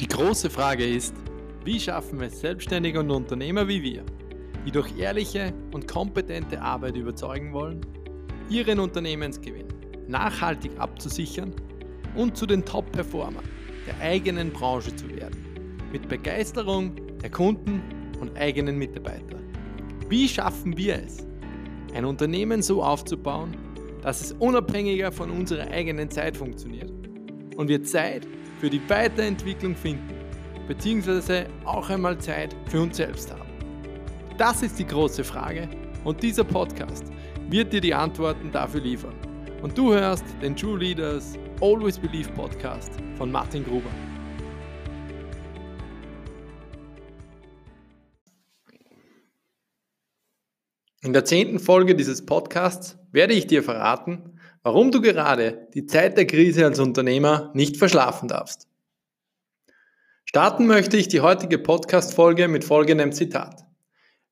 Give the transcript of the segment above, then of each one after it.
Die große Frage ist, wie schaffen es Selbstständige und Unternehmer wie wir, die durch ehrliche und kompetente Arbeit überzeugen wollen, ihren Unternehmensgewinn nachhaltig abzusichern und zu den Top-Performern der eigenen Branche zu werden, mit Begeisterung der Kunden und eigenen Mitarbeiter. Wie schaffen wir es, ein Unternehmen so aufzubauen, dass es unabhängiger von unserer eigenen Zeit funktioniert und wir Zeit für die Weiterentwicklung finden, beziehungsweise auch einmal Zeit für uns selbst haben? Das ist die große Frage und dieser Podcast wird dir die Antworten dafür liefern. Und du hörst den True Leaders Always Believe Podcast von Martin Gruber. In der zehnten Folge dieses Podcasts werde ich dir verraten, warum du gerade die Zeit der Krise als Unternehmer nicht verschlafen darfst. Starten möchte ich die heutige Podcast-Folge mit folgendem Zitat.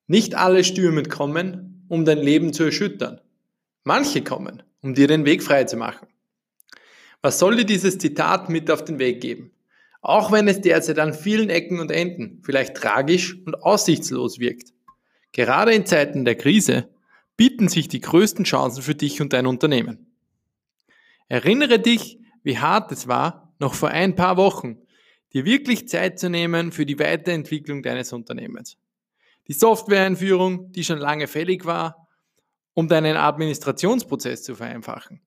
Nicht alle Stürme kommen, um dein Leben zu erschüttern. Manche kommen, um dir den Weg frei zu machen. Was soll dir dieses Zitat mit auf den Weg geben? Auch wenn es derzeit an vielen Ecken und Enden vielleicht tragisch und aussichtslos wirkt. Gerade in Zeiten der Krise bieten sich die größten Chancen für dich und dein Unternehmen. Erinnere dich, wie hart es war, noch vor ein paar Wochen, dir wirklich Zeit zu nehmen für die Weiterentwicklung deines Unternehmens. Die Softwareeinführung, die schon lange fällig war, um deinen Administrationsprozess zu vereinfachen.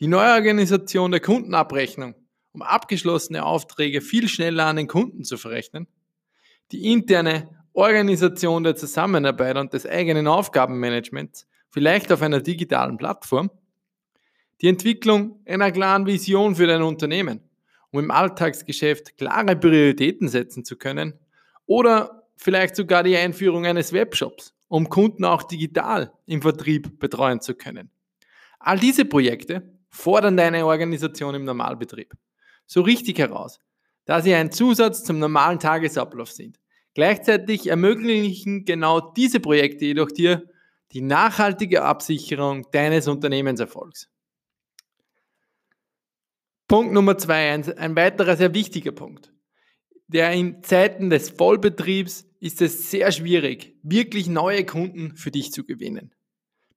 Die Neuorganisation der Kundenabrechnung, um abgeschlossene Aufträge viel schneller an den Kunden zu verrechnen. Die interne Organisation der Zusammenarbeit und des eigenen Aufgabenmanagements, vielleicht auf einer digitalen Plattform die Entwicklung einer klaren Vision für dein Unternehmen, um im Alltagsgeschäft klare Prioritäten setzen zu können oder vielleicht sogar die Einführung eines Webshops, um Kunden auch digital im Vertrieb betreuen zu können. All diese Projekte fordern deine Organisation im Normalbetrieb so richtig heraus, da sie ein Zusatz zum normalen Tagesablauf sind. Gleichzeitig ermöglichen genau diese Projekte jedoch dir die nachhaltige Absicherung deines Unternehmenserfolgs. Punkt Nummer zwei, ein, ein weiterer sehr wichtiger Punkt. Der in Zeiten des Vollbetriebs ist es sehr schwierig, wirklich neue Kunden für dich zu gewinnen,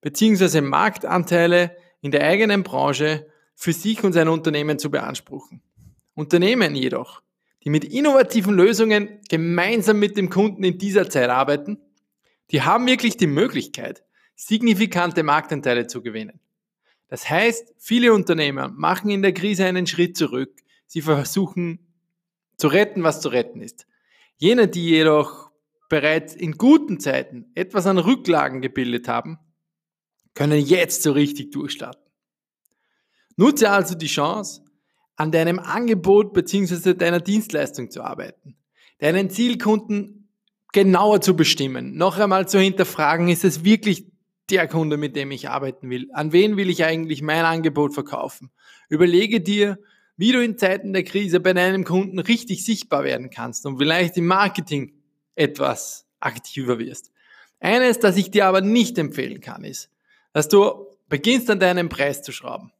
beziehungsweise Marktanteile in der eigenen Branche für sich und sein Unternehmen zu beanspruchen. Unternehmen jedoch, die mit innovativen Lösungen gemeinsam mit dem Kunden in dieser Zeit arbeiten, die haben wirklich die Möglichkeit, signifikante Marktanteile zu gewinnen. Das heißt, viele Unternehmer machen in der Krise einen Schritt zurück. Sie versuchen zu retten, was zu retten ist. Jene, die jedoch bereits in guten Zeiten etwas an Rücklagen gebildet haben, können jetzt so richtig durchstarten. Nutze also die Chance, an deinem Angebot bzw. deiner Dienstleistung zu arbeiten, deinen Zielkunden genauer zu bestimmen, noch einmal zu hinterfragen, ist es wirklich der Kunde, mit dem ich arbeiten will? An wen will ich eigentlich mein Angebot verkaufen? Überlege dir, wie du in Zeiten der Krise bei deinem Kunden richtig sichtbar werden kannst und vielleicht im Marketing etwas aktiver wirst. Eines, das ich dir aber nicht empfehlen kann, ist, dass du beginnst an deinem Preis zu schrauben.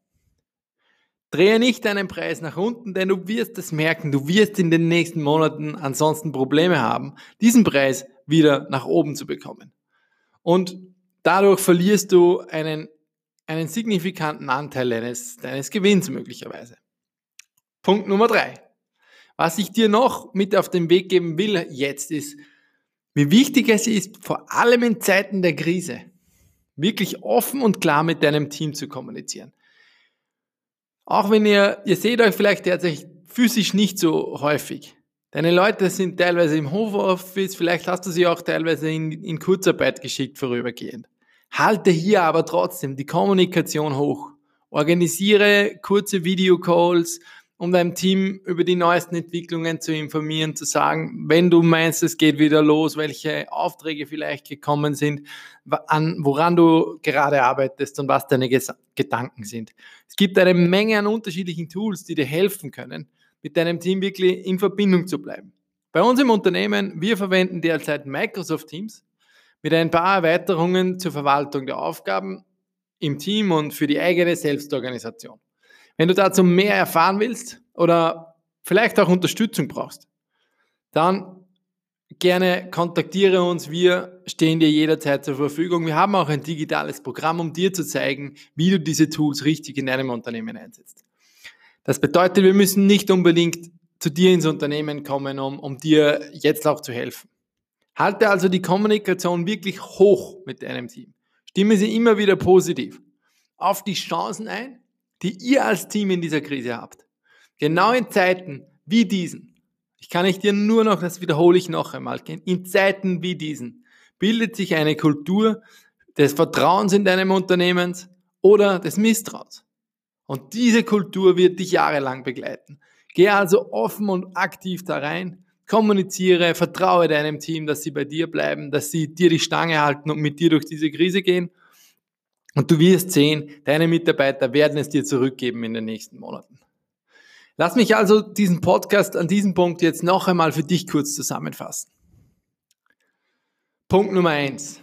Drehe nicht deinen Preis nach unten, denn du wirst es merken, du wirst in den nächsten Monaten ansonsten Probleme haben, diesen Preis wieder nach oben zu bekommen. Und Dadurch verlierst du einen, einen signifikanten Anteil deines, deines Gewinns möglicherweise. Punkt Nummer drei. Was ich dir noch mit auf den Weg geben will jetzt ist, wie wichtig es ist, vor allem in Zeiten der Krise, wirklich offen und klar mit deinem Team zu kommunizieren. Auch wenn ihr, ihr seht euch vielleicht derzeit physisch nicht so häufig. Deine Leute sind teilweise im Homeoffice, vielleicht hast du sie auch teilweise in, in Kurzarbeit geschickt vorübergehend. Halte hier aber trotzdem die Kommunikation hoch. Organisiere kurze Videocalls, um deinem Team über die neuesten Entwicklungen zu informieren, zu sagen, wenn du meinst, es geht wieder los, welche Aufträge vielleicht gekommen sind, an, woran du gerade arbeitest und was deine Ges Gedanken sind. Es gibt eine Menge an unterschiedlichen Tools, die dir helfen können, mit deinem Team wirklich in Verbindung zu bleiben. Bei uns im Unternehmen, wir verwenden derzeit Microsoft Teams mit ein paar Erweiterungen zur Verwaltung der Aufgaben im Team und für die eigene Selbstorganisation. Wenn du dazu mehr erfahren willst oder vielleicht auch Unterstützung brauchst, dann gerne kontaktiere uns. Wir stehen dir jederzeit zur Verfügung. Wir haben auch ein digitales Programm, um dir zu zeigen, wie du diese Tools richtig in deinem Unternehmen einsetzt. Das bedeutet, wir müssen nicht unbedingt zu dir ins Unternehmen kommen, um, um dir jetzt auch zu helfen. Halte also die Kommunikation wirklich hoch mit deinem Team. Stimme sie immer wieder positiv auf die Chancen ein, die ihr als Team in dieser Krise habt. Genau in Zeiten wie diesen. Ich kann ich dir nur noch, das wiederhole ich noch einmal, in Zeiten wie diesen bildet sich eine Kultur des Vertrauens in deinem Unternehmen oder des Misstrauens. Und diese Kultur wird dich jahrelang begleiten. Geh also offen und aktiv da rein, kommuniziere, vertraue deinem Team, dass sie bei dir bleiben, dass sie dir die Stange halten und mit dir durch diese Krise gehen. Und du wirst sehen, deine Mitarbeiter werden es dir zurückgeben in den nächsten Monaten. Lass mich also diesen Podcast an diesem Punkt jetzt noch einmal für dich kurz zusammenfassen. Punkt Nummer eins: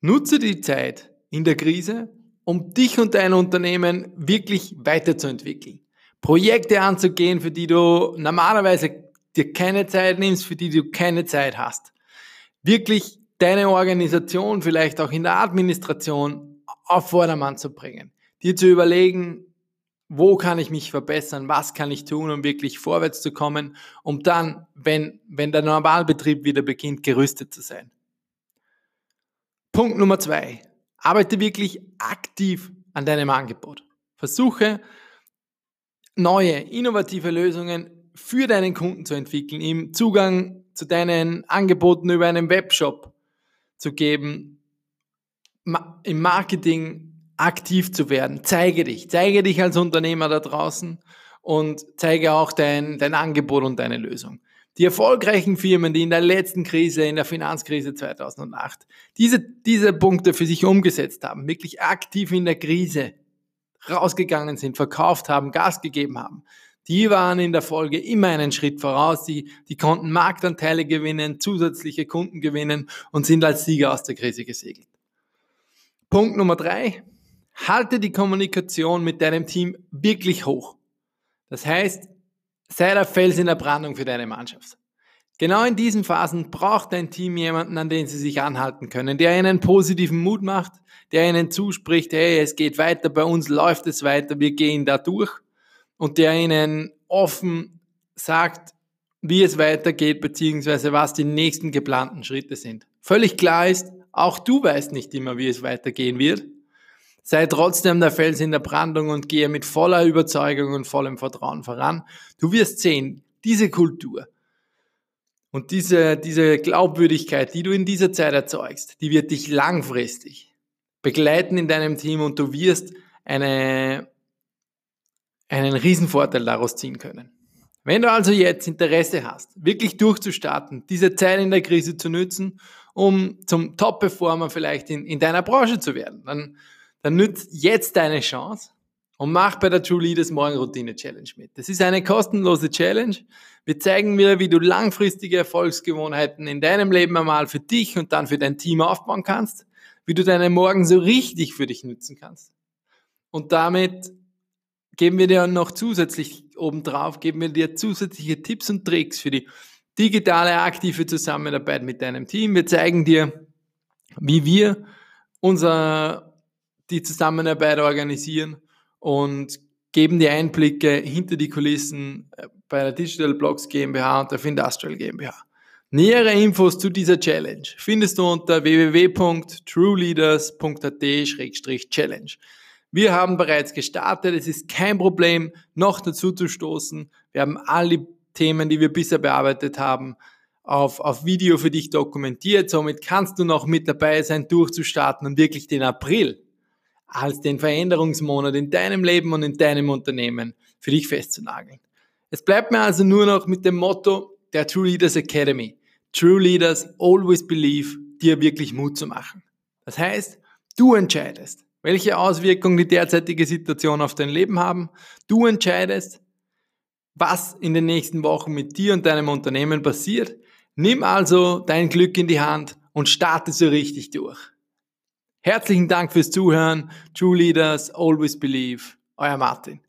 Nutze die Zeit in der Krise, um dich und dein Unternehmen wirklich weiterzuentwickeln. Projekte anzugehen, für die du normalerweise dir keine Zeit nimmst, für die du keine Zeit hast. Wirklich deine Organisation vielleicht auch in der Administration auf Vordermann zu bringen. Dir zu überlegen, wo kann ich mich verbessern, was kann ich tun, um wirklich vorwärts zu kommen, um dann, wenn, wenn der Normalbetrieb wieder beginnt, gerüstet zu sein. Punkt Nummer zwei. Arbeite wirklich aktiv an deinem Angebot. Versuche neue, innovative Lösungen für deinen Kunden zu entwickeln, ihm Zugang zu deinen Angeboten über einen Webshop zu geben, im Marketing aktiv zu werden. Zeige dich, zeige dich als Unternehmer da draußen und zeige auch dein, dein Angebot und deine Lösung. Die erfolgreichen Firmen, die in der letzten Krise, in der Finanzkrise 2008, diese, diese Punkte für sich umgesetzt haben, wirklich aktiv in der Krise rausgegangen sind, verkauft haben, Gas gegeben haben, die waren in der Folge immer einen Schritt voraus. Die, die konnten Marktanteile gewinnen, zusätzliche Kunden gewinnen und sind als Sieger aus der Krise gesegelt. Punkt Nummer drei. Halte die Kommunikation mit deinem Team wirklich hoch. Das heißt, sei der Fels in der Brandung für deine Mannschaft. Genau in diesen Phasen braucht dein Team jemanden, an den sie sich anhalten können, der ihnen positiven Mut macht, der ihnen zuspricht, hey, es geht weiter, bei uns läuft es weiter, wir gehen da durch und der ihnen offen sagt, wie es weitergeht, beziehungsweise was die nächsten geplanten Schritte sind. Völlig klar ist, auch du weißt nicht immer, wie es weitergehen wird. Sei trotzdem der Fels in der Brandung und gehe mit voller Überzeugung und vollem Vertrauen voran. Du wirst sehen, diese Kultur und diese, diese Glaubwürdigkeit, die du in dieser Zeit erzeugst, die wird dich langfristig begleiten in deinem Team und du wirst eine, einen Riesenvorteil daraus ziehen können. Wenn du also jetzt Interesse hast, wirklich durchzustarten, diese Zeit in der Krise zu nutzen, um zum Top-Performer vielleicht in, in deiner Branche zu werden, dann dann nützt jetzt deine Chance und mach bei der True Leaders Morgenroutine Challenge mit. Das ist eine kostenlose Challenge. Wir zeigen dir, wie du langfristige Erfolgsgewohnheiten in deinem Leben einmal für dich und dann für dein Team aufbauen kannst, wie du deine Morgen so richtig für dich nutzen kannst. Und damit geben wir dir noch zusätzlich obendrauf, geben wir dir zusätzliche Tipps und Tricks für die digitale aktive Zusammenarbeit mit deinem Team. Wir zeigen dir, wie wir unser die Zusammenarbeit organisieren und geben die Einblicke hinter die Kulissen äh, bei der Digital Blogs GmbH und der Findustrial GmbH. Nähere Infos zu dieser Challenge findest du unter www.trueleaders.at-challenge. Wir haben bereits gestartet, es ist kein Problem, noch dazu zu stoßen. Wir haben alle Themen, die wir bisher bearbeitet haben, auf, auf Video für dich dokumentiert. Somit kannst du noch mit dabei sein, durchzustarten und wirklich den April als den Veränderungsmonat in deinem Leben und in deinem Unternehmen für dich festzunageln. Es bleibt mir also nur noch mit dem Motto der True Leaders Academy. True Leaders always believe, dir wirklich Mut zu machen. Das heißt, du entscheidest, welche Auswirkungen die derzeitige Situation auf dein Leben haben. Du entscheidest, was in den nächsten Wochen mit dir und deinem Unternehmen passiert. Nimm also dein Glück in die Hand und starte so richtig durch. Herzlichen Dank fürs Zuhören. True Leaders, always believe. Euer Martin.